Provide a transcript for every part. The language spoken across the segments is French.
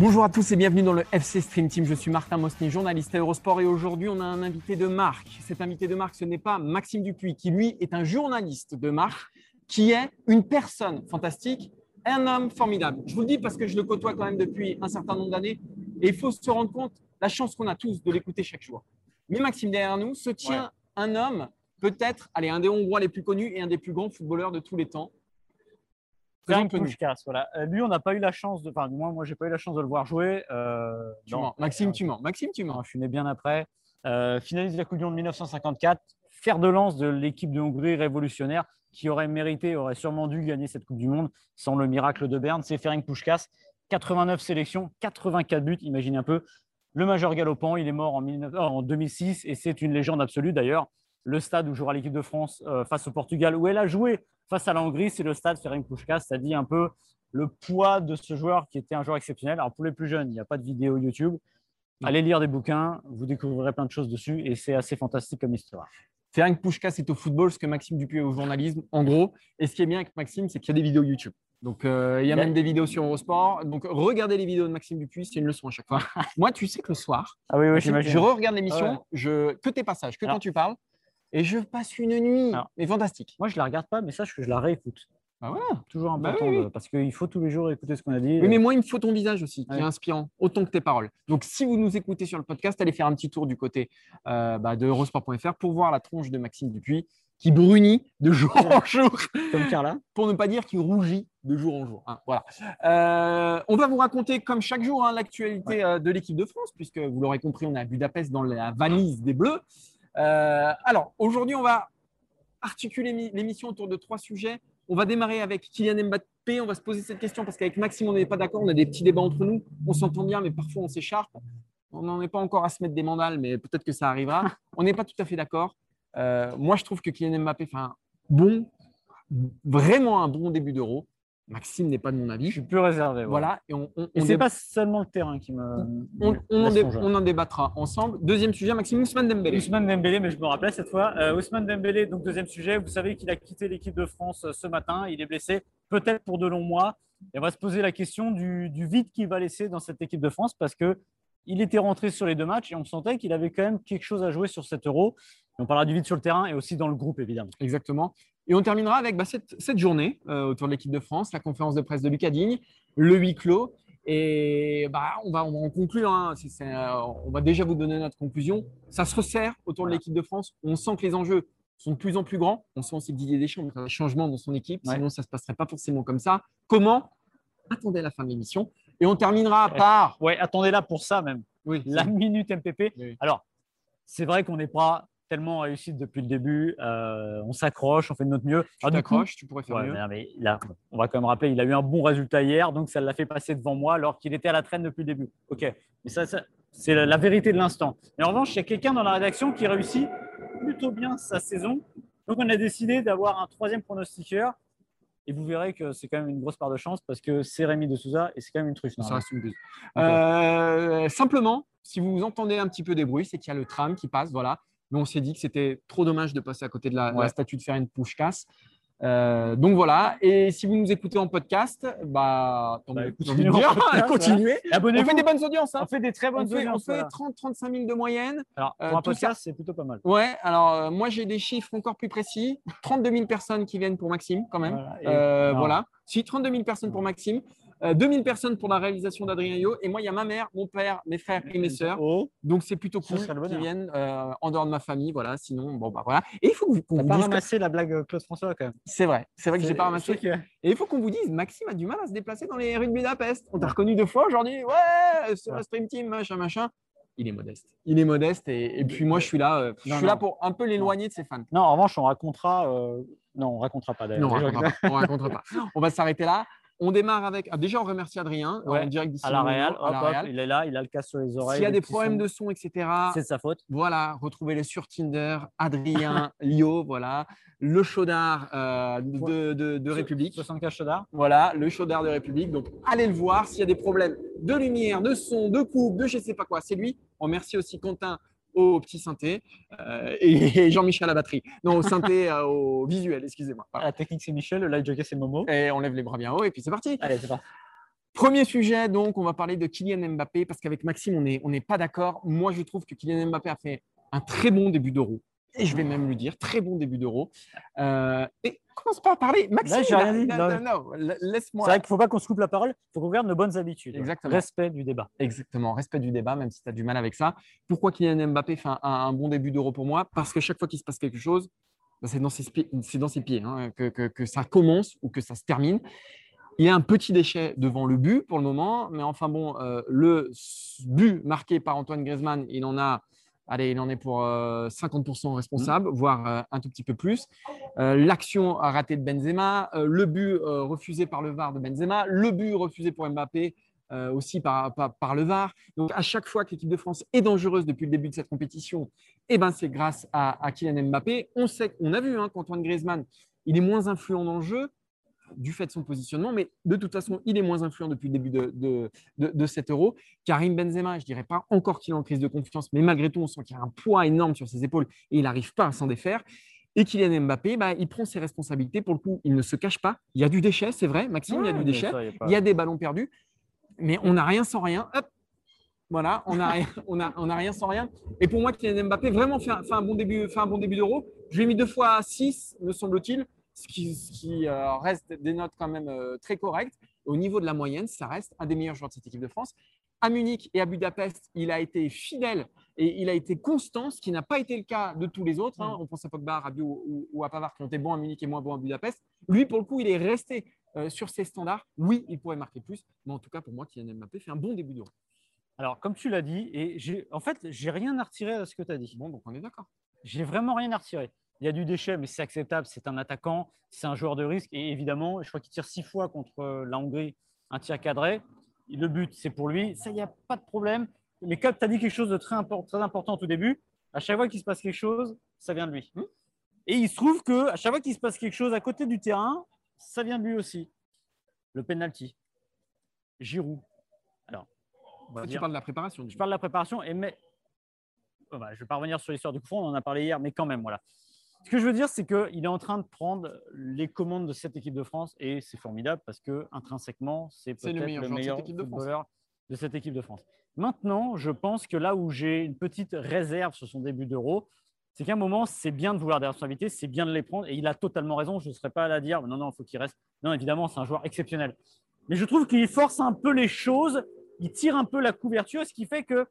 Bonjour à tous et bienvenue dans le FC Stream Team. Je suis Martin Mosny, journaliste à Eurosport et aujourd'hui on a un invité de marque. Cet invité de marque, ce n'est pas Maxime Dupuis qui lui est un journaliste de marque qui est une personne fantastique, un homme formidable. Je vous le dis parce que je le côtoie quand même depuis un certain nombre d'années et il faut se rendre compte la chance qu'on a tous de l'écouter chaque jour. Mais Maxime, derrière nous se tient un homme, peut-être, allez, un des Hongrois les plus connus et un des plus grands footballeurs de tous les temps. Puskás, voilà. Euh, lui, on n'a pas eu la chance de. Enfin, du moins, moi, j'ai pas eu la chance de le voir jouer. Euh, Tu non. mens. Maxime, tu mens. Maxime, tu mens. Non, je suis né bien après. Euh, finaliste de la Coupe du Monde 1954, fer de lance de l'équipe de Hongrie révolutionnaire qui aurait mérité, aurait sûrement dû gagner cette Coupe du Monde sans le miracle de Berne. C'est Ferenc Puskás. 89 sélections, 84 buts, imaginez un peu. Le majeur galopant, il est mort en, 19 en 2006 et c'est une légende absolue d'ailleurs. Le stade où jouera l'équipe de France euh, face au Portugal, où elle a joué face à la Hongrie, c'est le stade Ferenc Puskás. Ça dit un peu le poids de ce joueur qui était un joueur exceptionnel. Alors pour les plus jeunes, il n'y a pas de vidéo YouTube. Allez lire des bouquins, vous découvrirez plein de choses dessus et c'est assez fantastique comme histoire. Ferenc Puskás est au football, ce que Maxime Dupuis est au journalisme, en gros. Et ce qui est bien avec Maxime, c'est qu'il y a des vidéos YouTube. Donc, euh, il y a même des vidéos sur Eurosport. Donc, regardez les vidéos de Maxime Dupuis, c'est une leçon à chaque fois. Moi, tu sais que le soir, Ah oui, oui, je, re-regarde l'émission, Ouais. je, que tes passages, que Alors- quand tu parles, et je passe une nuit. Alors- mais fantastique. Moi, je la regarde pas, mais sache que je la réécoute. Bah voilà. Toujours Bah important oui, oui. parce qu'il faut tous les jours écouter ce qu'on a dit. Oui, mais moi, il me faut ton visage aussi, qui Ouais. est inspirant, autant que tes paroles. Donc, si vous nous écoutez sur le podcast, allez faire un petit tour du côté euh, bah, de Eurosport.fr pour voir la tronche de Maxime Dupuis qui brunit de jour en jour. Comme Carla. pour ne pas dire qu'il rougit de jour en jour. hein. Voilà. Euh, on va vous raconter, comme chaque jour, hein, l'actualité euh, de l'équipe de France, puisque vous l'aurez compris, on est à Budapest dans la valise des Bleus. Euh, alors, aujourd'hui, on va articuler mi- l'émission autour de trois sujets. On va démarrer avec Kylian Mbappé. On va se poser cette question parce qu'avec Maxime, on n'est pas d'accord. On a des petits débats entre nous. On s'entend bien, mais parfois on s'écharpe. On n'en est pas encore à se mettre des mandales, mais peut-être que ça arrivera. On n'est pas tout à fait d'accord. Euh, moi, je trouve que Kylian Mbappé fait un bon, vraiment un bon début d'euro. Maxime n'est pas de mon Je avis. suis plus réservé. ouais. Voilà. Et on, on, Et pas seulement le terrain qui me. on- on en laisse dé- songer. on en débattra ensemble. Deuxième sujet, Maxime Ousmane Dembélé. Ousmane Dembélé, mais je me rappelais cette fois. Euh, Ousmane Dembélé, donc deuxième sujet. Vous savez qu'il a quitté l'équipe de France euh, ce matin. Il est blessé, peut-être pour de longs mois. Et on va se poser la question du, du vide qu'il va laisser dans cette équipe de France parce que il était rentré sur les deux matchs et on sentait qu'il avait quand même quelque chose à jouer sur cet euro. On parlera du vide sur le terrain et aussi dans le groupe, évidemment. Exactement. Et on terminera avec bah, cette, cette journée euh, autour de l'équipe de France, la conférence de presse de Lucas Digne, le huis clos. Et bah, on, va, on va en conclure. hein. Euh, on va déjà vous donner notre conclusion. Ça se resserre autour de l'équipe de France. On sent que les enjeux sont de plus en plus grands. On sent aussi que Didier Deschamps faire des changements dans son équipe. Ouais. Sinon, ça ne se passerait pas forcément comme ça. Comment Attendez la fin de l'émission. Et on terminera par. Ouais, attendez là pour ça même. Oui, La minute MPP. Oui. Alors, c'est vrai qu'on n'est pas tellement réussi depuis le début. Euh, on s'accroche, on fait de notre mieux. tu t'accroches, tu pourrais faire Ouais, mieux. mais, là, on va quand même rappeler, il a eu un bon résultat hier, donc ça l'a fait passer devant moi alors qu'il était à la traîne depuis le début. Ok, mais ça, ça- c'est la, la vérité de l'instant. Mais en revanche, il y a quelqu'un dans la rédaction qui réussit plutôt bien sa saison. Donc on a décidé d'avoir un troisième pronostiqueur. Et vous verrez que c'est quand même une grosse part de chance parce que c'est Rémi de Souza et c'est quand même une truffe. Ça reste une buse. Euh, simplement, si vous entendez un petit peu des bruits, c'est qu'il y a le tram qui passe, voilà. Mais on s'est dit que c'était trop dommage de passer à côté de la, statue de Ferenc Puskás. Euh, donc voilà. Et si vous nous écoutez en podcast, bah, Bah, continuez On fait des bonnes audiences. hein. On fait des très On bonnes fait, on audiences, fait voilà. 30-35 000 de moyenne. Alors, pour euh, un tout ça- podcast, c'est plutôt pas mal. Ouais, alors euh, moi j'ai des chiffres encore plus précis. 32 000 personnes qui viennent pour Maxime quand même. Voilà. Et- Euh, voilà. Si 32 000 personnes pour Maxime. Euh, 2000 personnes pour la réalisation d'Adrien Yo. Et moi, il y a ma mère, mon père, mes frères et mes sœurs. Oh, Donc, c'est plutôt Ça cool qu'ils viennent euh, en dehors de ma famille. Voilà. Sinon, bon, bah voilà. Et il faut que vous- qu'on vous pas que- ramassé la blague euh, Claude François quand même. C'est vrai. C'est vrai que j'ai pas ramassé. que- Et il faut qu'on vous dise, Maxime a du mal à se déplacer dans les rues de Budapest. On t'a reconnu deux fois aujourd'hui. Ouais, sur la. Stream Team, machin, machin. Il est modeste. Il est modeste. Et, et puis moi, je suis là. euh, je Non, suis là pour un peu l'éloigner de ses fans. Non, en revanche, on racontera. euh, Non, on racontera pas d'ailleurs. Non, on racontera pas. On racontera pas. On va s'arrêter là. On démarre avec. ah, déjà, on remercie Adrien Ouais, en direct d'ici. À la Real, hop, hop, il est là, il a le casque sur les oreilles. S'il y a des problèmes de son, etc. C'est de sa faute. Voilà, retrouvez-les sur Tinder, Adrien, Lio, voilà, le chaudard euh, de, de- de République. 75 chaudard. Voilà, le chaudard de République. Donc, allez le voir. S'il y a des problèmes de lumière, de son, de coupe, de je sais pas quoi, c'est lui. On remercie aussi Quentin au petit synthé euh, et Jean-Michel à la batterie. Non, au synthé, euh, au visuel, excusez-moi. Voilà. La technique, c'est Michel. Le live jockey, c'est Momo. Et on lève les bras bien haut et puis c'est parti. Allez, c'est parti. Premier sujet, donc, on va parler de Kylian Mbappé parce qu'avec Maxime, on n'est on n'est pas d'accord. Moi, je trouve que Kylian Mbappé a fait un très bon début d'euro. Et je vais même le dire, très bon début d'euro. Euh, et commence pas à parler. Maxime, Là, rien dit. non, Non. non, non, la- C'est laisse-moi. vrai qu'il ne faut pas qu'on se coupe la parole. Il faut qu'on garde nos bonnes habitudes. Exactement. Respect du débat. Exactement, respect du débat, même si tu as du mal avec ça. Pourquoi Kylian Mbappé fait un, un bon début d'euro pour moi? Parce que chaque fois qu'il se passe quelque chose, bah, c'est dans ses, spi- c'est dans ses pieds hein, que, que- que ça commence ou que ça se termine. Il y a un petit déchet devant le but pour le moment, mais enfin bon, euh, le but marqué par Antoine Griezmann, il en a, allez, il en est pour euh, 50% responsable, voire euh, un tout petit peu plus. Euh, L'action ratée de Benzema, euh, le but euh, refusé par le VAR de Benzema, le but refusé pour Mbappé euh, aussi par, par, par le VAR. Donc à chaque fois que l'équipe de France est dangereuse depuis le début de cette compétition, eh ben, c'est grâce à, à Kylian Mbappé. On sait, on a vu hein, qu'Antoine Griezmann, il est moins influent dans le jeu du fait de son positionnement, mais de toute façon, il est moins influent depuis le début de, de, de, de cet euro. Karim Benzema, je dirais pas encore qu'il est en crise de confiance, mais malgré tout, on sent qu'il y a un poids énorme sur ses épaules et il n'arrive pas à s'en défaire. Et Kylian Mbappé, bah, il prend ses responsabilités. Pour le coup, il ne se cache pas. Il y a du déchet, c'est vrai, Maxime, il y a du déchet. Il y a des ballons perdus, mais on n'a rien sans rien. Hop, voilà, on n'a rien, on a, on a rien sans rien. Et pour moi, Kylian Mbappé vraiment fait un, fait un bon début, fait un bon début d'euro. Je lui ai mis deux fois à 6, me semble-t-il, ce qui, ce qui, euh, reste des notes quand même euh, très correctes. Au niveau de la moyenne, ça reste un des meilleurs joueurs de cette équipe de France. À Munich et à Budapest, il a été fidèle et il a été constant, ce qui n'a pas été le cas de tous les autres. hein. On pense à Pogba, à Rabiot ou, ou à Pavard qui ont été bons à Munich et moins bons à Budapest. Lui, pour le coup, il est resté euh, sur ses standards. Oui, il pourrait marquer plus, mais en tout cas, pour moi, Kylian Mbappé fait un bon début d'euro. Alors, comme tu l'as dit, et en fait, j'ai rien à retirer à ce que tu as dit. Bon, donc on est d'accord. J'ai vraiment rien à retirer. Il y a du déchet, mais c'est acceptable. C'est un attaquant, c'est un joueur de risque. Et évidemment, je crois qu'il tire six fois contre euh, la Hongrie, un tir cadré. Le but, c'est pour lui. Ça, il n'y a pas de problème. Mais comme tu as dit quelque chose de très, import- très important au tout début, à chaque fois qu'il se passe quelque chose, ça vient de lui. Et il se trouve que à chaque fois qu'il se passe quelque chose à côté du terrain, ça vient de lui aussi. Le penalty. Giroud. Alors, tu parles de la préparation. je parle de la préparation, et mais... Oh, bah, je ne vais pas revenir sur l'histoire du coup on en a parlé hier, mais quand même, voilà. Ce que je veux dire, c'est qu'il est en train de prendre les commandes de cette équipe de France, et c'est formidable parce que intrinsèquement, c'est peut-être le meilleur le joueur de cette meilleur équipe de France. footballeur de cette équipe de France. Maintenant, je pense que là où j'ai une petite réserve sur son début d'euro, c'est qu'à un moment, c'est bien de vouloir des responsabilités, c'est bien de les prendre, et il a totalement raison. Je ne serais pas à la dire, non, non, il faut qu'il reste. Non, évidemment, c'est un joueur exceptionnel. Mais je trouve qu'il force un peu les choses, il tire un peu la couverture, ce qui fait que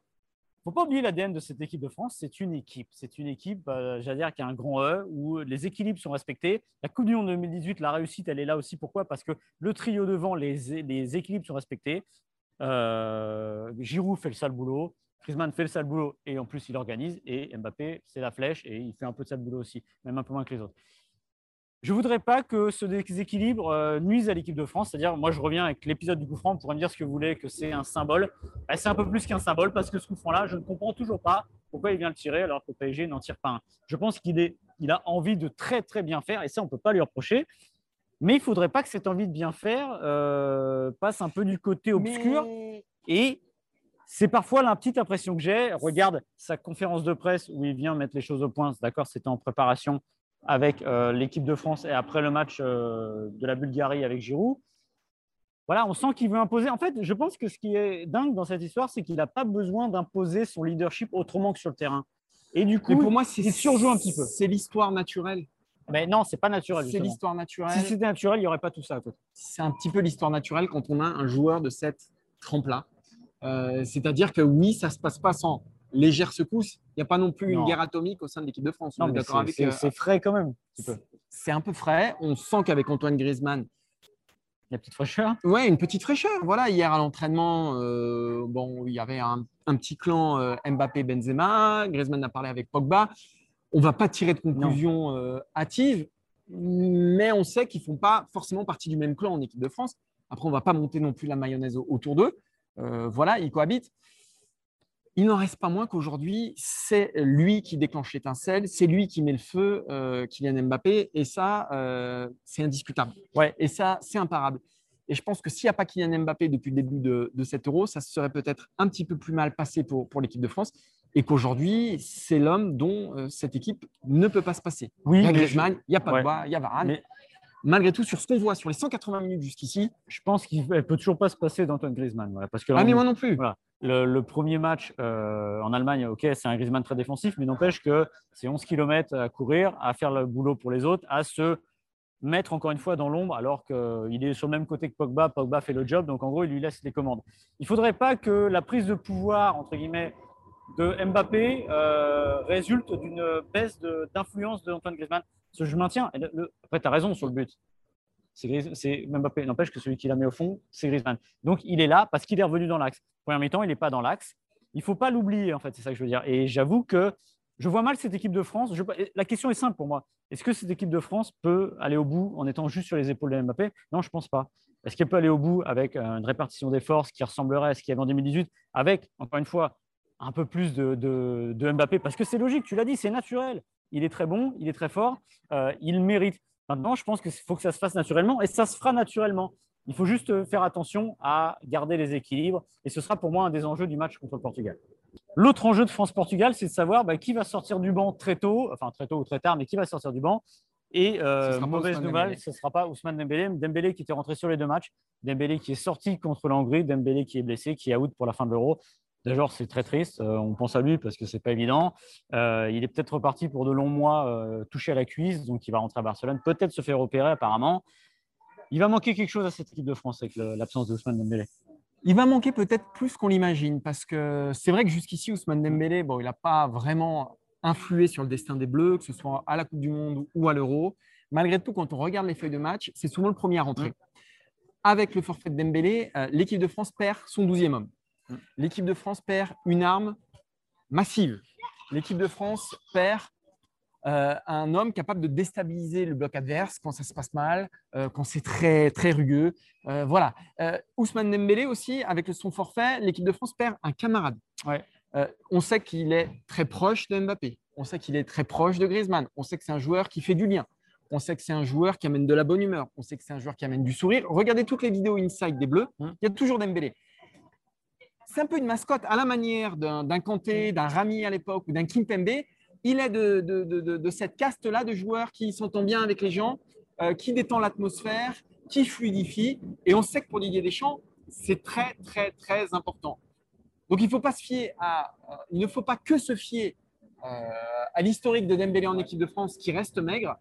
faut pas oublier l'ADN de cette équipe de France. C'est une équipe. C'est une équipe, euh, j'allais dire, qui a un grand E, où les équilibres sont respectés. La Coupe du Monde 2018, la réussite, elle est là aussi. Pourquoi? Parce que le trio devant, les, équilibres sont respectés. Euh, Giroud fait le sale boulot. Griezmann fait le sale boulot et en plus il organise. Et Mbappé, c'est la flèche et il fait un peu de sale boulot aussi, même un peu moins que les autres. Je voudrais pas que ce déséquilibre euh, nuise à l'équipe de France. C'est-à-dire, moi, je reviens avec l'épisode du coup franc. Pourrait me dire ce que vous voulez, que c'est un symbole. Bah, c'est un peu plus qu'un symbole parce que ce coup franc-là, je ne comprends toujours pas pourquoi il vient le tirer alors que le PSG n'en tire pas un. Je pense qu'il est, il a envie de très très bien faire et ça, on ne peut pas lui reprocher. Mais il ne faudrait pas que cette envie de bien faire euh, passe un peu du côté obscur. Mais- Et c'est parfois la petite impression que j'ai. Regarde sa conférence de presse où il vient mettre les choses au point. D'accord, c'était en préparation avec euh, l'équipe de France et après le match euh, de la Bulgarie avec Giroud. Voilà, on sent qu'il veut imposer. En fait, je pense que ce qui est dingue dans cette histoire, c'est qu'il n'a pas besoin d'imposer son leadership autrement que sur le terrain. Et du coup, Mais pour moi, c'est il surjoue un petit peu. C'est l'histoire naturelle. Mais non, c'est pas naturel. C'est l'histoire naturelle. Si c'était naturel, il n'y aurait pas tout ça à côté. c'est un petit peu l'histoire naturelle quand on a un joueur de cette trempe-là. Euh, C'est-à-dire que oui, ça ne se passe pas sans légère secousse. Il n'y a pas non plus Non. une guerre atomique au sein de l'équipe de France. Non, c'est- euh, frais quand même. C'est un peu frais. On sent qu'avec Antoine Griezmann, La petite fraîcheur. ouais, une petite fraîcheur. Voilà, hier à l'entraînement, euh, bon, il y avait un, un petit clan euh, Mbappé-Benzema. Griezmann a parlé avec Pogba. On ne va pas tirer de conclusion euh, hâtive, mais on sait qu'ils ne font pas forcément partie du même clan en équipe de France. Après, on ne va pas monter non plus la mayonnaise au- autour d'eux. Euh, voilà, ils cohabitent. Il n'en reste pas moins qu'aujourd'hui, c'est lui qui déclenche l'étincelle, c'est lui qui met le feu, euh, Kylian Mbappé, et ça, euh, c'est indiscutable. Ouais. Et ça, c'est imparable. Et je pense que s'il n'y a pas Kylian Mbappé depuis le début de, de cet euro, ça se serait peut-être un petit peu plus mal passé pour, pour l'équipe de France, et qu'aujourd'hui, c'est l'homme dont euh, cette équipe ne peut pas se passer. Oui, Il y a Griezmann, il y a. Pogba, il y a Varane. Mais- Malgré tout, sur ce qu'on voit sur les 180 minutes jusqu'ici, je pense qu'il ne peut toujours pas se passer d'Antoine Griezmann. voilà, parce que là, ah mais moi non plus. Voilà. Le, premier match euh, en Allemagne, ok, c'est un Griezmann très défensif, mais n'empêche que c'est 11 km à courir, à faire le boulot pour les autres, à se mettre encore une fois dans l'ombre alors qu'il est sur le même côté que Pogba. Pogba fait le job, donc en gros, il lui laisse les commandes. Il ne faudrait pas que la prise de pouvoir, entre guillemets, de Mbappé euh, résulte d'une baisse d'influence de, Antoine Griezmann. Je maintiens, le- après, tu as raison sur le but. C'est Mbappé, n'empêche que celui qui la met au fond, c'est Griezmann. Donc il est là parce qu'il est revenu dans l'axe. Première mi-temps, il n'est pas dans l'axe. Il faut pas l'oublier, en fait, c'est ça que je veux dire. Et j'avoue que je vois mal cette équipe de France. La question est simple pour moi. Est-ce que cette équipe de France peut aller au bout en étant juste sur les épaules de Mbappé? Non, je pense pas. Est-ce qu'elle peut aller au bout avec euh, une répartition des forces qui ressemblerait à ce qu'il y avait en 2018, avec, encore une fois, un peu plus de Mbappé? Parce que c'est logique, tu l'as dit, c'est naturel. Il est très bon, il est très fort, euh, il mérite. Maintenant, je pense qu'il faut que ça se fasse naturellement et ça se fera naturellement. Il faut juste faire attention à garder les équilibres et ce sera pour moi un des enjeux du match contre le Portugal. L'autre enjeu de France-Portugal, c'est de savoir bah, qui va sortir du banc très tôt, enfin très tôt ou très tard, mais qui va sortir du banc. Et euh, mauvaise nouvelle, ce ne sera pas Ousmane Dembélé. Dembélé qui était rentré sur les deux matchs, Dembélé qui est sorti contre la Hongrie, Dembélé qui est blessé, qui est out pour la fin de l'Euro. D'ailleurs, c'est très triste. Euh, on pense à lui parce que c'est pas évident. Euh, il est peut-être reparti pour de longs mois euh, touché à la cuisse, donc il va rentrer à Barcelone, peut-être se faire opérer apparemment. Il va manquer quelque chose à cette équipe de France avec l'absence de Ousmane Dembélé. Il va manquer peut-être plus qu'on l'imagine parce que c'est vrai que jusqu'ici, Ousmane Dembélé, bon, il n'a pas vraiment influé sur le destin des Bleus, que ce soit à la Coupe du Monde ou à l'Euro. Malgré tout, quand on regarde les feuilles de match, c'est souvent le premier à rentrer. Avec le forfait de Dembélé, l'équipe de France perd son 12e homme. L'équipe de France perd une arme massive. L'équipe de France perd euh, un homme capable de déstabiliser le bloc adverse quand ça se passe mal, euh, quand c'est très, très rugueux. Euh, voilà. Ousmane Dembélé aussi, avec son forfait, l'équipe de France perd un camarade. Ouais. On sait qu'il est très proche de Mbappé. On sait qu'il est très proche de Griezmann. On sait que c'est un joueur qui fait du lien. On sait que c'est un joueur qui amène de la bonne humeur. On sait que c'est un joueur qui amène du sourire. Regardez toutes les vidéos inside des Bleus. Mm. Il y a toujours Dembélé. C'est un peu une mascotte à la manière d'un Kanté, d'un Rami à l'époque ou d'un Kimpembe. Il est de, de- de- de- de cette caste-là de joueurs qui s'entend bien avec les gens, euh, qui détend l'atmosphère, qui fluidifie. Et on sait que pour Didier Deschamps, c'est très, très, très important. Donc il faut pas se fier à, euh, il ne faut pas que se fier euh, à l'historique de Dembélé en équipe de France qui reste maigre.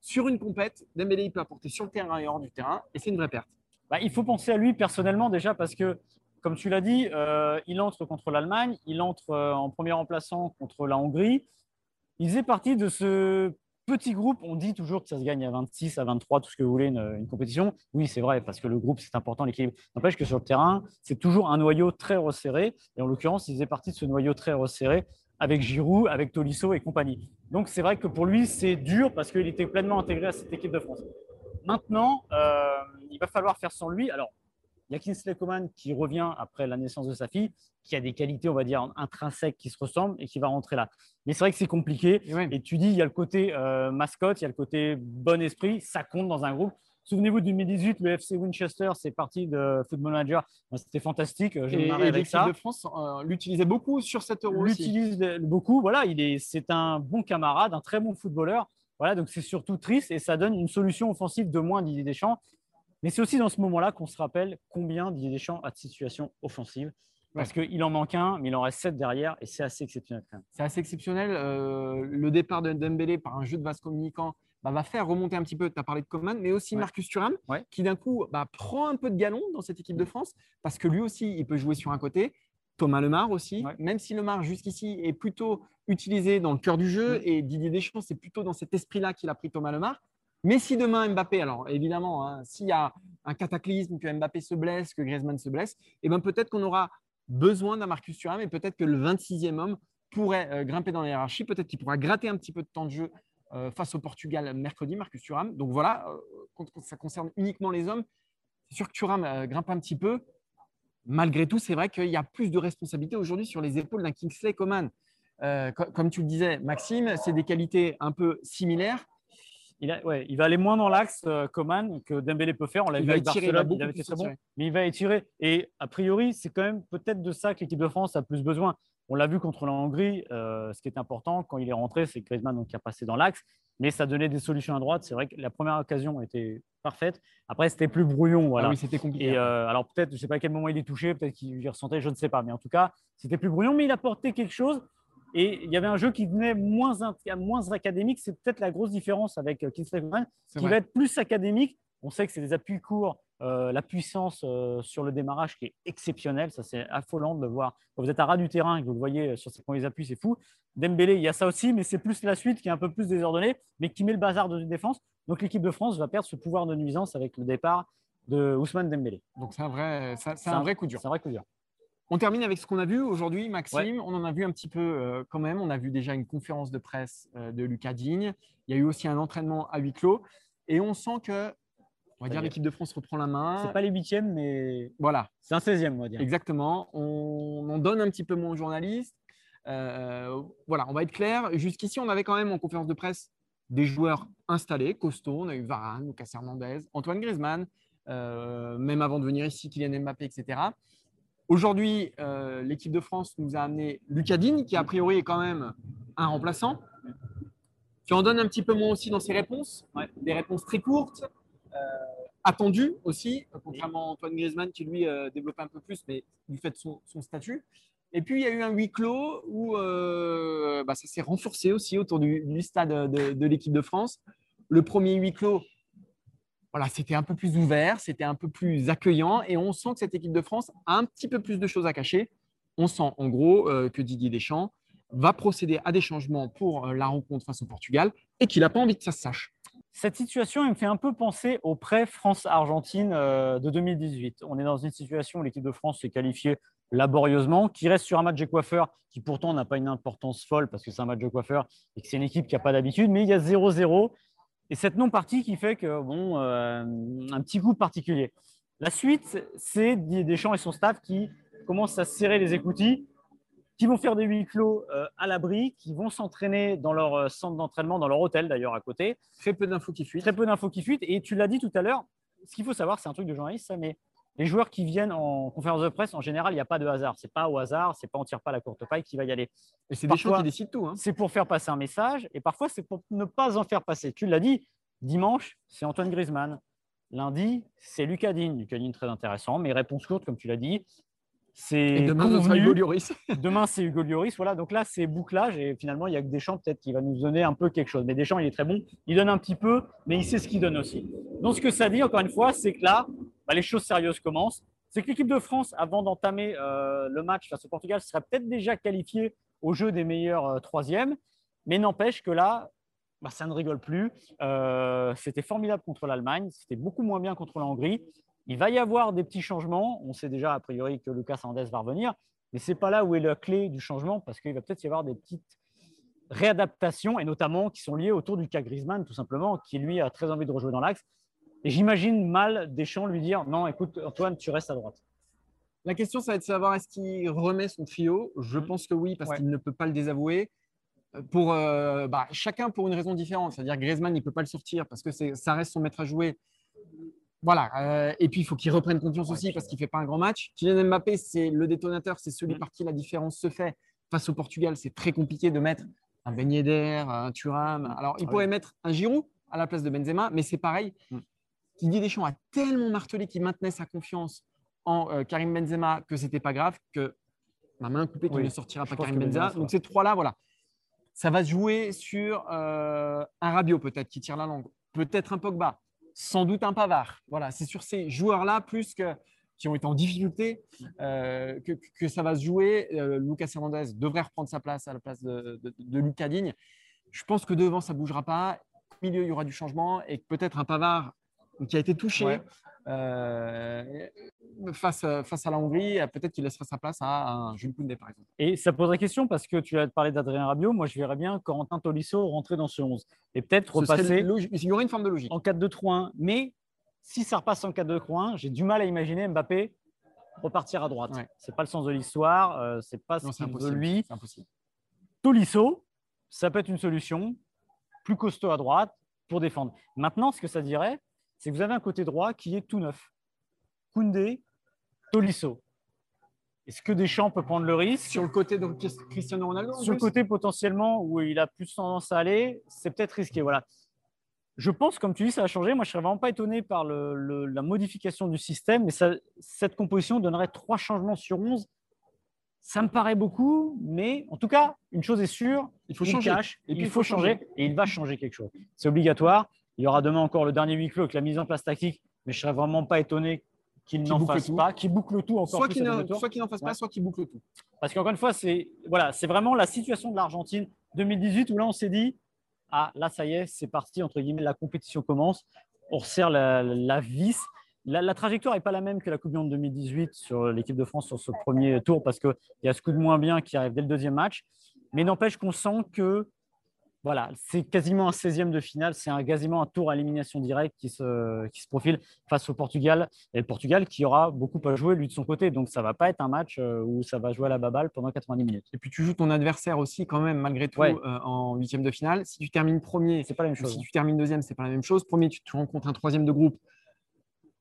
Sur une compète, Dembélé il peut apporter sur le terrain et hors du terrain, et c'est une vraie perte. Bah, il faut penser à lui personnellement déjà parce que, comme tu l'as dit, euh, il entre contre l'Allemagne, il entre euh, en premier remplaçant contre la Hongrie. Il faisait partie de ce petit groupe. On dit toujours que ça se gagne à 26, à 23, tout ce que vous voulez, une, compétition. Oui, c'est vrai, parce que le groupe, c'est important, l'équilibre. N'empêche que sur le terrain, c'est toujours un noyau très resserré. Et en l'occurrence, il faisait partie de ce noyau très resserré avec Giroud, avec Tolisso et compagnie. Donc c'est vrai que pour lui, c'est dur parce qu'il était pleinement intégré à cette équipe de France. Maintenant, euh, il va falloir faire sans lui. Alors, il y a Kingsley Coman qui revient après la naissance de sa fille, qui a des qualités, on va dire, intrinsèques qui se ressemblent et qui va rentrer là. Mais c'est vrai que c'est compliqué. Et tu dis, il y a le côté euh, mascotte, il y a le côté bon esprit, ça compte dans un groupe. Souvenez-vous de 2018, le FC Winchester, c'est parti de Football Manager. C'était fantastique, je me Et, et avec l'équipe ça de France euh, l'utilisait beaucoup sur cet euro l'utilise beaucoup. Voilà, il est, c'est un bon camarade, un très bon footballeur. Voilà, donc c'est surtout triste et ça donne une solution offensive de moins Didier Deschamps. Mais c'est aussi dans ce moment-là qu'on se rappelle combien Didier Deschamps a de situations offensives. Parce qu'il en manque un, mais il en reste sept derrière et c'est assez exceptionnel. C'est assez exceptionnel. euh, le départ de Dembélé par un jeu de vase communicant bah, va faire remonter un petit peu, tu as parlé de Coman, mais aussi Ouais. Marcus Thuram, Ouais. qui d'un coup bah, prend un peu de galon dans cette équipe de France, parce que lui aussi, il peut jouer sur un côté. Thomas Lemar aussi, même si Lemar jusqu'ici est plutôt utilisé dans le cœur du jeu, et Didier Deschamps, c'est plutôt dans cet esprit-là qu'il a pris Thomas Lemar. Mais si demain Mbappé, alors évidemment, hein, s'il y a un cataclysme, que Mbappé se blesse, que Griezmann se blesse, et ben peut-être qu'on aura besoin d'un Marcus Thuram et peut-être que le 26e homme pourrait euh, grimper dans la hiérarchie, peut-être qu'il pourra gratter un petit peu de temps de jeu euh, face au Portugal mercredi, Marcus Thuram. Donc voilà, euh, quand ça concerne uniquement les hommes, c'est sûr que Thuram grimpe un petit peu. Malgré tout, c'est vrai qu'il y a plus de responsabilité aujourd'hui sur les épaules d'un Kingsley Coman. Co- comme tu le disais, Maxime, c'est des qualités un peu similaires. Il, a- ouais, il va aller moins dans l'axe, euh, Coman, que Dembélé peut faire. On l'a vu avec étirer, Barcelone, il, avait été très bon, mais il va étirer. Et a priori, c'est quand même peut-être de ça que l'équipe de France a plus besoin. On l'a vu contre la Hongrie. euh, ce qui est important quand il est rentré, c'est Griezmann donc, qui a passé dans l'axe, mais ça donnait des solutions à droite. C'est vrai que la première occasion était parfaite. Après, c'était plus brouillon. Voilà. Ah oui, c'était compliqué. Et euh, alors peut-être, je ne sais pas à quel moment il est touché, peut-être qu'il y ressentait, je ne sais pas. Mais en tout cas, c'était plus brouillon, mais il apportait quelque chose. Et il y avait un jeu qui venait moins, in- moins académique. C'est peut-être la grosse différence avec euh, Kingsley Coman, qui vrai. va être plus académique. On sait que c'est des appuis courts, euh, la puissance euh, sur le démarrage qui est exceptionnelle. Ça, c'est affolant de le voir. Quand vous êtes à ras du terrain et que vous le voyez sur ses premiers appuis, c'est fou. Dembélé, il y a ça aussi, mais c'est plus la suite qui est un peu plus désordonnée, mais qui met le bazar de défense. Donc l'équipe de France va perdre ce pouvoir de nuisance avec le départ de Ousmane Dembélé. Donc c'est un vrai, ça- c'est C'est un un- vrai coup dur. C'est un vrai coup dur. On termine avec ce qu'on a vu aujourd'hui, Maxime. On en a vu un petit peu euh, quand même. On a vu déjà une conférence de presse euh, de Lucas Digne. Il y a eu aussi un entraînement à huis clos. Et on sent que, on va dire, l'équipe de France reprend la main. C'est pas les huitièmes, mais Voilà, c'est un 16e, on va dire. exactement. On en donne un petit peu moins aux journalistes. Euh, voilà, on va être clair. Jusqu'ici, on avait quand même en conférence de presse des joueurs installés, costauds. On a eu Varane, Lucas Hernandez, Antoine Griezmann, même avant de venir ici, Kylian Mbappé, etc. Aujourd'hui, euh, l'équipe de France nous a amené Lucas Digne, qui a priori est quand même un remplaçant, qui en donne un petit peu moins aussi dans ses réponses, Ouais. des réponses très courtes, euh, attendues aussi, contrairement à Antoine Griezmann qui lui euh, développe un peu plus, mais du fait de son, son statut. Et puis il y a eu un huis clos où euh, bah, ça s'est renforcé aussi autour du, du stade de, de l'équipe de France. Le premier huis clos, voilà, c'était un peu plus ouvert, c'était un peu plus accueillant et on sent que cette équipe de France a un petit peu plus de choses à cacher. On sent en gros euh, que Didier Deschamps va procéder à des changements pour euh, la rencontre face au Portugal et qu'il n'a pas envie que ça se sache. Cette situation, me fait un peu penser au prêt France-Argentine euh, de 2018. On est dans une situation où l'équipe de France s'est qualifiée laborieusement, qui reste sur un match de coiffeur qui pourtant n'a pas une importance folle parce que c'est un match de coiffeur et que c'est une équipe qui n'a pas d'habitude, mais il y a 0-0 et cette non-partie qui fait que, bon, euh, un petit coup particulier. La suite, c'est Didier Deschamps et son staff qui commencent à serrer les écoutilles, qui vont faire des huis clos euh, à l'abri, qui vont s'entraîner dans leur euh, centre d'entraînement, dans leur hôtel d'ailleurs à côté. Très peu d'infos qui fuitent. Très peu d'infos qui fuitent. Et tu l'as dit tout à l'heure, ce qu'il faut savoir, c'est un truc de journaliste, ça, mais les joueurs qui viennent en conférence de presse, en général, il n'y a pas de hasard. C'est pas au hasard, c'est pas on tire pas la courte paille qui va y aller. Et c'est Parfois- Deschamps qui décide tout. hein. C'est pour faire passer un message et parfois c'est pour ne pas en faire passer. Tu l'as dit, dimanche, c'est Antoine Griezmann. Lundi, c'est. Lucas Digne, très intéressant, mais réponse courte, comme tu l'as dit. C'est Et demain, ce sera. Hugo Lloris. Demain, c'est Hugo Lloris. Voilà, donc là, c'est bouclage. Et finalement, il y a que Deschamps peut-être qui va nous donner un peu quelque chose. Mais Deschamps, il est très bon. Il donne un petit peu, mais il sait ce qu'il donne aussi. Donc, ce que ça dit, encore une fois, c'est que là, bah, les choses sérieuses commencent. C'est que l'équipe de France, avant d'entamer euh, le match face au Portugal, serait peut-être déjà qualifiée au jeu des meilleurs euh, troisièmes. Mais n'empêche que là, bah, ça ne rigole plus. Euh, c'était formidable contre l'Allemagne. C'était beaucoup moins bien contre la Hongrie. Il va y avoir des petits changements. On sait déjà, a priori, que Lucas Hernandez va revenir. Mais ce n'est pas là où est la clé du changement, parce qu'il va peut-être y avoir des petites réadaptations, et notamment qui sont liées autour du cas Griezmann, tout simplement, qui lui a très envie de rejouer dans l'axe. Et j'imagine mal Deschamps lui dire Non, écoute, Antoine, tu restes à droite. La question, ça va être de savoir est-ce qu'il remet son trio? Je Mhm. pense que oui, parce Ouais. qu'il ne peut pas le désavouer. Euh, Pour, euh, bah, chacun pour une raison différente. C'est-à-dire Griezmann, il ne peut pas le sortir parce que ça reste son maître à jouer. Voilà. euh, et puis, il faut qu'il reprenne confiance aussi parce qu'il ne fait pas un grand match. Kylian Mbappé, c'est le détonateur, c'est celui Mhm. par qui la différence se fait. Face au Portugal, c'est très compliqué de mettre un Ben Yedder, un Thuram. Alors, il Ah pourrait oui. mettre un Giroud à la place de Benzema, mais c'est pareil. Didier Deschamps a tellement martelé qu'il maintenait sa confiance en euh, Karim Benzema que c'était pas grave, que ma main coupée qu'il Oui, ne sortira je pas Karim. Benzema Donc ces trois-là, voilà. Ça va se jouer sur euh, un Rabiot peut-être qui tire la langue, peut-être un Pogba, sans doute un Pavard. Voilà, c'est sur ces joueurs-là plus que qui ont été en difficulté euh, que, que ça va se jouer. Euh, Lucas Hernandez devrait reprendre sa place à la place de, Lucas Digne. Je pense que devant, ça ne bougera pas. Au milieu, il y aura du changement et peut-être un Pavard qui a été touché. Euh, face, face à la Hongrie, peut-être qu'il laissera sa place à un Jules Koundé, par exemple. Et ça poserait question parce que tu as parlé d'Adrien Rabiot. Moi, je verrais bien Corentin Tolisso rentrer dans ce 11 et peut-être repasser. Il y aurait une forme de logique. en 4-2-3-1. Mais si ça repasse en 4-2-3-1, j'ai du mal à imaginer Mbappé repartir à droite. Ouais. C'est pas le sens de l'histoire. euh, c'est pas Non, ce qu'il veut lui. C'est impossible. Tolisso, ça peut être une solution, plus costaud à droite pour défendre. Maintenant, ce que ça dirait, c'est que vous avez un côté droit qui est tout neuf. Koundé, Tolisso. Est-ce que Deschamps peut prendre le risque? Sur le côté de Cristiano Ronaldo Sur le côté potentiellement où il a plus tendance à aller, c'est peut-être risqué. Voilà. Je pense, comme tu dis, ça va changer. Moi, je ne serais vraiment pas étonné par le- le- la modification du système, mais ça- cette composition donnerait trois changements sur 11. Ça me paraît beaucoup, mais en tout cas, une chose est sûre, Il faut il changer. cache, Et puis, il faut changer, et il va changer quelque chose. C'est obligatoire. Il y aura demain encore le dernier huis clos avec la mise en place tactique, mais je ne serais vraiment pas étonné qu'il n'en fasse tout. pas, qu'il boucle tout encore Soit plus qu'il n'en dernier tour. soit qu'il n'en fasse pas, soit qu'il boucle tout. Parce qu'encore une fois, c'est voilà, c'est vraiment la situation de l'Argentine 2018 où là, on s'est dit ah là, ça y est, c'est parti entre guillemets, la compétition commence, on resserre la, la vis. La, la trajectoire n'est pas la même que la Coupe du Monde 2018 sur l'équipe de France sur ce premier tour parce qu'il y a ce coup de moins bien qui arrive dès le deuxième match. Mais n'empêche qu'on sent que voilà, c'est quasiment un 16e de finale, c'est un, quasiment un tour à élimination directe qui se, qui se profile face au Portugal. Et le Portugal qui aura beaucoup à jouer lui de son côté. Donc ça ne va pas être un match euh, où ça va jouer à la baballe pendant 90 minutes. Et puis tu joues ton adversaire aussi quand même malgré tout Ouais. euh, en huitième de finale. Si tu termines premier, C'est pas la même chose. si tu termines deuxième, c'est pas la même chose. Premier, tu, tu rencontres un troisième de groupe.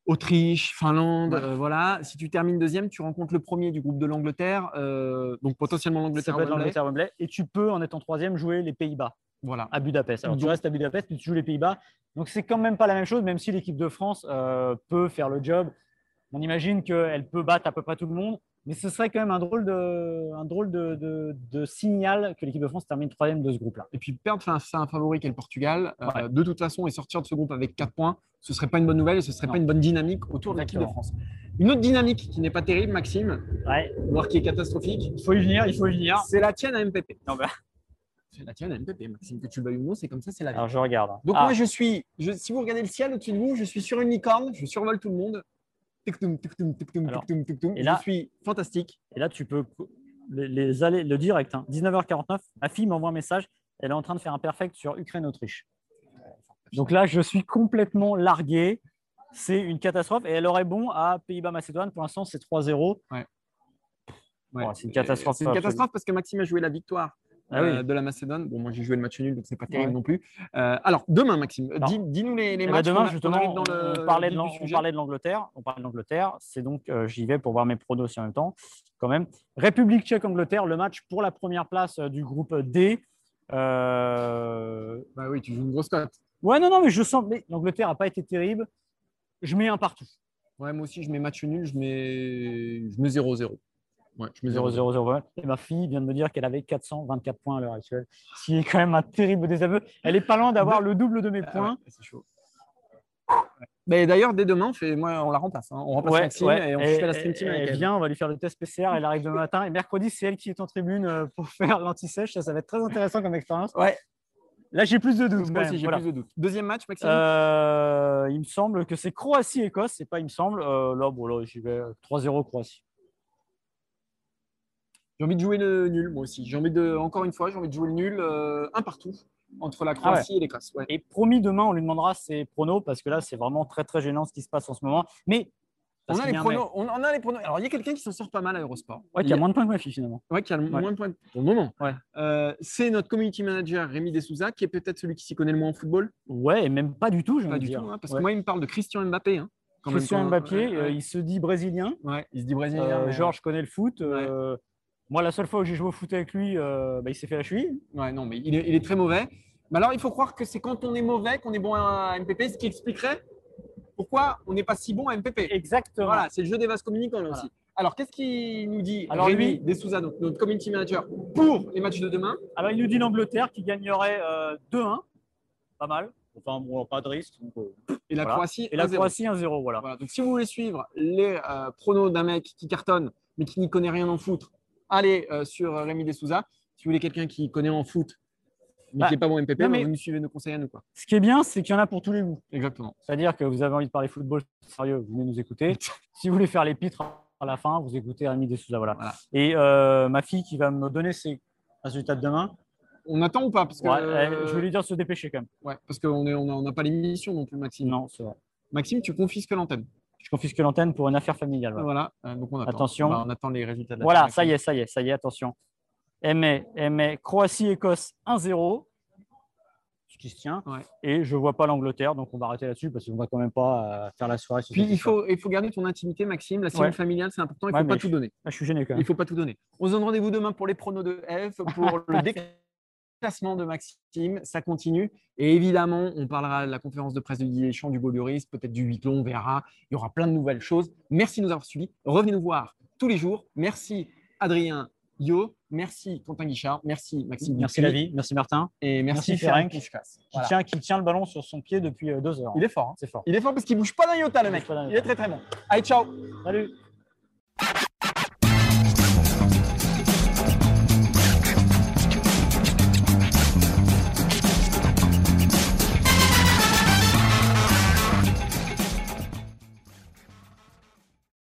Autriche, Finlande, Ouais. euh, voilà. Si tu termines deuxième, tu rencontres le premier du groupe de l'Angleterre, euh, donc potentiellement l'Angleterre. Wembley. Et tu peux, en étant troisième, jouer les Pays-Bas Voilà. à Budapest. Alors tu restes à Budapest, mais tu joues les Pays-Bas. Donc c'est quand même pas la même chose, même si l'équipe de France euh, peut faire le job. On imagine qu'elle peut battre à peu près tout le monde, mais ce serait quand même un drôle de, un drôle de, de- de signal que l'équipe de France termine troisième de ce groupe-là. Et puis perdre face à un favori qui est le Portugal, euh, de toute façon, et sortir de ce groupe avec 4 points, ce serait pas une bonne nouvelle et ce serait Non. pas une bonne dynamique autour de l'équipe de. France. Une autre dynamique qui n'est pas terrible, Maxime, Ouais, voire qui est catastrophique, il faut y venir, il faut y venir. c'est la tienne à MPP. Non, bah, C'est la tienne à MPP, Maxime, que tu le veuilles ou non, c'est comme ça, c'est la vie. alors je regarde. Donc Ah, moi, je suis, je- si vous regardez le ciel au-dessus de vous, je suis sur une licorne, je survole tout le monde. Alors, et là- je suis fantastique. Et là, tu peux les, les allers, le direct. hein. 19h49, ma fille m'envoie un message. Elle est en train de faire un perfect sur Ukraine-Autriche. Donc là, je suis complètement largué. C'est une catastrophe. Et elle aurait bon à Pays-Bas-Macédoine. Pour l'instant, c'est 3-0. Ouais. Bon, c'est une catastrophe. C'est une catastrophe parce que Maxime a joué la victoire Ah oui. euh, de la Macédoine. Bon, moi, j'ai joué le match nul, donc c'est pas terrible Ouais. non plus. Euh, alors, demain, Maxime, dis- dis-nous les, les Eh ben, matchs. demain, a- qu'on justement, on, on parlait de on parlait l'Angleterre. On parlait de l'Angleterre. C'est donc, euh, j'y vais pour voir mes pronos aussi en même temps, quand même. République tchèque-Angleterre, le match pour la première place euh, du groupe D. Euh, Bah oui, tu joues une grosse cote. Ouais, non, non, mais je sens. Mais l'Angleterre n'a pas été terrible. Je mets un partout. Ouais, moi aussi, je mets match nul, je mets, je mets 0-0. Ouais, je mets 0-0. 0-0-0. Et ma fille vient de me dire qu'elle avait 424 points à l'heure actuelle, ce qui est quand même un terrible désaveu. Elle est pas loin d'avoir le double de mes Ah points. ouais, c'est chaud. Mais d'ailleurs, dès demain, on, fait, moi, on la remplace. hein. On remplace Ouais, Maxime ouais. et on Et- fait la stream team elle vient, on va lui faire le test PCR. Elle arrive demain matin. Et mercredi, c'est elle qui est en tribune euh, pour faire l'anti-sèche. Ça, ça va être très intéressant comme expérience. Ouais, Là, j'ai plus de doutes. moi aussi, j'ai Voilà. plus de doutes. Deuxième match, Maxime? Euh, il me semble que c'est Croatie-Écosse. C'est pas, il me semble. Euh, là, bon, là, j'y vais 3-0 Croatie. J'ai envie de jouer le nul, moi aussi. J'ai envie de, encore une fois, j'ai envie de jouer le nul, euh, un partout, entre la Croatie et l'Écosse. Ouais. Et promis, demain, on lui demandera ses pronos parce que là, c'est vraiment très, très gênant ce qui se passe en ce moment. Mais. On a, les pronos, on a les pronos. Alors, il y a quelqu'un qui s'en sort pas mal à Eurosport. Ouais, qui a a- moins de points que ma fille finalement. Ouais, qui a le Ouais. moins de points pour le moment. Ouais. Euh, c'est notre community manager Rémi Dessouza, qui est peut-être celui qui s'y connaît le moins en football. Ouais, et même pas du tout, j'ai Pas du dire. tout, hein, parce que moi, il me parle de Christian Mbappé. Hein, Christian Mbappé, euh, il se dit brésilien. Ouais, il se dit brésilien. Euh, Georges connaît le foot. Euh, Moi, la seule fois où j'ai joué au foot avec lui, euh, bah, il s'est fait la cheville. Ouais, non, mais il est, il est très mauvais. Mais alors, il faut croire que c'est quand on est mauvais qu'on est bon à MPP, ce qui expliquerait pourquoi on n'est pas si bon à MPP. Exactement. Voilà, c'est le jeu des vases communicants là Voilà. aussi. Alors, qu'est-ce qu'il nous dit Alors, Rémi lui- Dessouza, donc notre community manager, pour les matchs de demain? Alors, il nous dit l'Angleterre qui gagnerait euh, 2-1. Pas mal. Enfin, bon, pas de risque. donc, euh, et la Voilà. Croatie Et la 1-0. Croatie 1-0. Voilà. Voilà. Donc, si vous voulez suivre les euh, pronos d'un mec qui cartonne, mais qui n'y connaît rien en foot, allez euh, sur Rémi Dessouza. Si vous voulez quelqu'un qui connaît en foot, mais Bah, qui n'est pas bon MPP, non, bah, mais- vous nous suivez nos conseils à nous. Quoi. Ce qui est bien, c'est qu'il y en a pour tous les goûts. Exactement. C'est-à-dire que vous avez envie de parler football sérieux, vous venez nous écouter. si vous voulez faire les pitres à la fin, vous écoutez Rémi Dessouza. Voilà. Voilà. Et euh, ma fille qui va me donner ses résultats de demain, On attend ou pas? Parce que, ouais, euh, je vais lui dire de se dépêcher quand même. ouais, parce qu'on est- on n'a on n'a pas l'émission non plus, Maxime. Non, c'est vrai. Maxime, tu confisques l'antenne. Je confisque l'antenne pour une affaire familiale. voilà. Voilà. Euh, donc on attend. Attention. Bah, on attend les résultats. De la Voilà, ça y est, ça y est, ça y est, attention. Aimé, Aimé, Croatie-Écosse 1-0. Ce qui se tient. Ouais. Et je vois pas l'Angleterre, donc on va arrêter là-dessus parce qu'on va quand même pas euh, faire la soirée. Puis il faut, il faut garder ton intimité, Maxime. La cellule Ouais. familiale, c'est important. Il ne Ouais, faut pas tout donner. Je suis gêné quand Il même. faut pas tout donner. On se donne rendez-vous demain pour les pronos de F, pour le déclassement de Maxime. Ça continue. Et évidemment, on parlera de la conférence de presse de Didier Deschamps, du Gauloris, peut-être du huis on verra. Il y aura plein de nouvelles choses. Merci de nous avoir suivis. Revenez nous voir tous les jours. Merci Adrien Yo. Merci Quentin Guichard. Merci Maxime. Merci Dupuis. la vie, merci Martin, Et merci, Merci, Ferenc qui, Voilà. tient, qui tient le ballon sur son pied depuis euh, deux heures. Il est fort. hein. C'est fort. Il est fort parce qu'il bouge pas d'un iota, le Il mec. d'un Il est très très bon. Allez, ciao. Salut